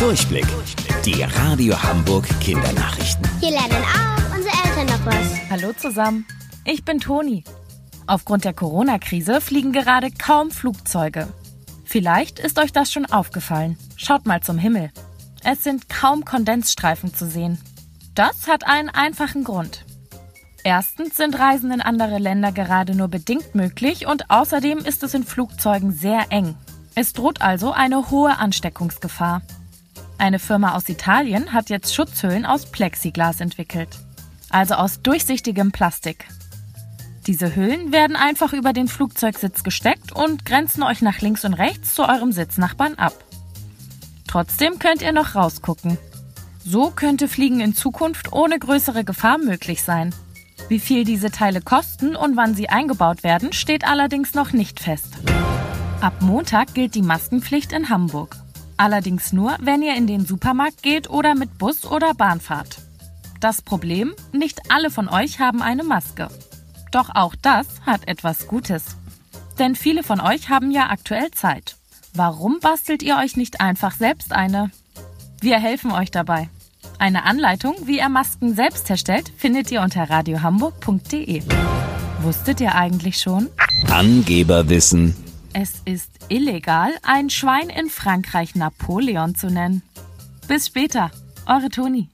Durchblick. Die Radio Hamburg Kindernachrichten. Hier lernen auch unsere Eltern noch was. Hallo zusammen, ich bin Toni. Aufgrund der Corona-Krise fliegen gerade kaum Flugzeuge. Vielleicht ist euch das schon aufgefallen. Schaut mal zum Himmel. Es sind kaum Kondensstreifen zu sehen. Das hat einen einfachen Grund. Erstens sind Reisen in andere Länder gerade nur bedingt möglich und außerdem ist es in Flugzeugen sehr eng. Es droht also eine hohe Ansteckungsgefahr. Eine Firma aus Italien hat jetzt Schutzhüllen aus Plexiglas entwickelt, also aus durchsichtigem Plastik. Diese Hüllen werden einfach über den Flugzeugsitz gesteckt und grenzen euch nach links und rechts zu eurem Sitznachbarn ab. Trotzdem könnt ihr noch rausgucken. So könnte Fliegen in Zukunft ohne größere Gefahr möglich sein. Wie viel diese Teile kosten und wann sie eingebaut werden, steht allerdings noch nicht fest. Ab Montag gilt die Maskenpflicht in Hamburg. Allerdings nur, wenn ihr in den Supermarkt geht oder mit Bus oder Bahn fahrt. Das Problem, nicht alle von euch haben eine Maske. Doch auch das hat etwas Gutes. Denn viele von euch haben ja aktuell Zeit. Warum bastelt ihr euch nicht einfach selbst eine? Wir helfen euch dabei. Eine Anleitung, wie ihr Masken selbst herstellt, findet ihr unter radiohamburg.de. Wusstet ihr eigentlich schon? Angeberwissen. Es ist illegal, ein Schwein in Frankreich Napoleon zu nennen. Bis später, eure Toni.